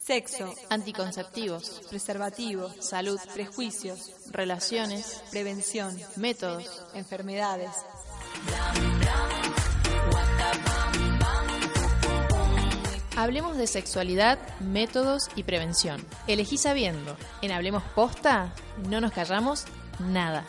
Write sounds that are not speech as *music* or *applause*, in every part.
Sexo, Anticonceptivos, preservativo, salud, prejuicios, relaciones, prevención, métodos. enfermedades. Hablemos de sexualidad, métodos y prevención. Elegí sabiendo. En Hablemos Posta, no nos callamos nada.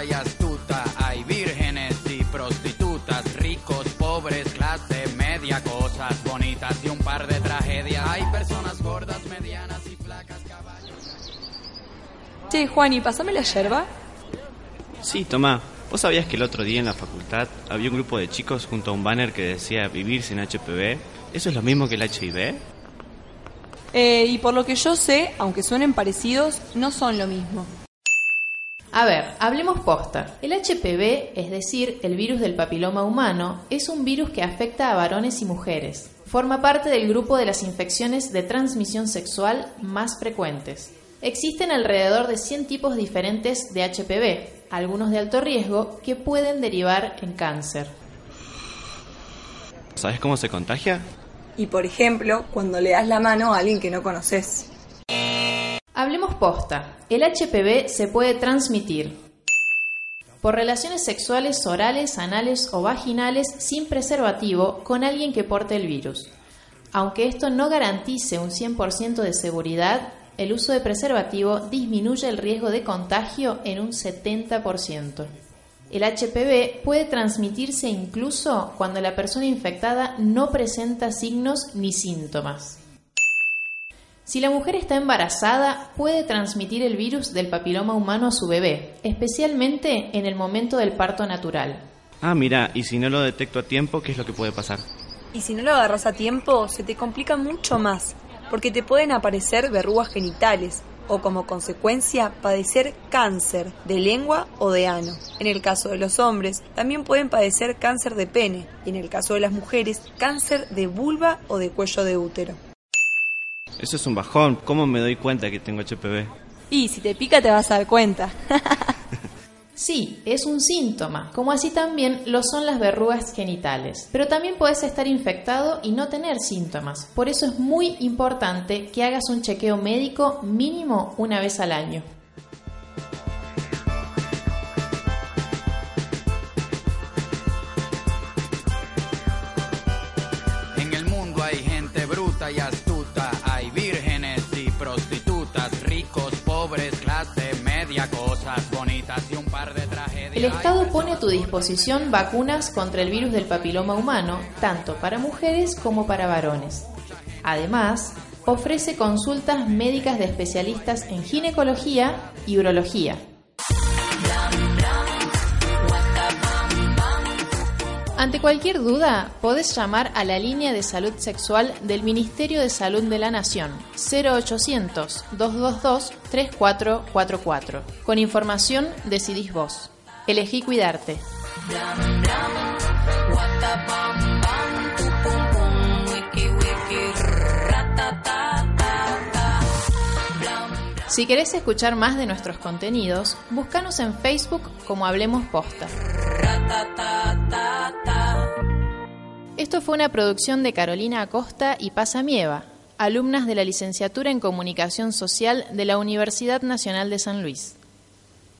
Bruta y astuta, hay vírgenes y prostitutas, ricos, pobres, clase media, cosas bonitas y un par de tragedias. Hay personas gordas, medianas y flacas, caballos. Che, Juani, pasame la yerba. Sí, Tomá. ¿Vos sabías que el otro día en la facultad había un grupo de chicos junto a un banner que decía vivir sin HPV? ¿Eso es lo mismo que el HIV? Eh, y por lo que yo sé, aunque suenen parecidos, no son lo mismo. A ver, hablemos posta. El HPV, es decir, el virus del papiloma humano, es un virus que afecta a varones y mujeres. Forma parte del grupo de las infecciones de transmisión sexual más frecuentes. Existen alrededor de 100 tipos diferentes de HPV, algunos de alto riesgo, que pueden derivar en cáncer. ¿Sabes cómo se contagia? Y por ejemplo, cuando le das la mano a alguien que no conoces. Hablemos posta. El HPV se puede transmitir por relaciones sexuales orales, anales o vaginales sin preservativo con alguien que porte el virus. Aunque esto no garantice un 100% de seguridad, el uso de preservativo disminuye el riesgo de contagio en un 70%. El HPV puede transmitirse incluso cuando la persona infectada no presenta signos ni síntomas. Si la mujer está embarazada, puede transmitir el virus del papiloma humano a su bebé, especialmente en el momento del parto natural. Ah, mira, y si no lo detecto a tiempo, ¿qué es lo que puede pasar? Y si no lo agarras a tiempo, se te complica mucho más, porque te pueden aparecer verrugas genitales o como consecuencia padecer cáncer de lengua o de ano. En el caso de los hombres, también pueden padecer cáncer de pene y en el caso de las mujeres, cáncer de vulva o de cuello de útero. Eso es un bajón. ¿Cómo me doy cuenta que tengo HPV? Y si te pica te vas a dar cuenta. *laughs* Sí, es un síntoma, como así también lo son las verrugas genitales. Pero también puedes estar infectado y no tener síntomas. Por eso es muy importante que hagas un chequeo médico mínimo una vez al año. Media, cosas bonitas y un par de tragedias. El Estado pone a tu disposición vacunas contra el virus del papiloma humano, tanto para mujeres como para varones. Además, ofrece consultas médicas de especialistas en ginecología y urología. Ante cualquier duda, podés llamar a la línea de salud sexual del Ministerio de Salud de la Nación 0800-222-3444. Con información decidís vos. Elegí cuidarte. Si querés escuchar más de nuestros contenidos, búscanos en Facebook como Hablemos Posta. Esto fue una producción de Carolina Acosta y Pasa Mieva, alumnas de la licenciatura en Comunicación Social de la Universidad Nacional de San Luis.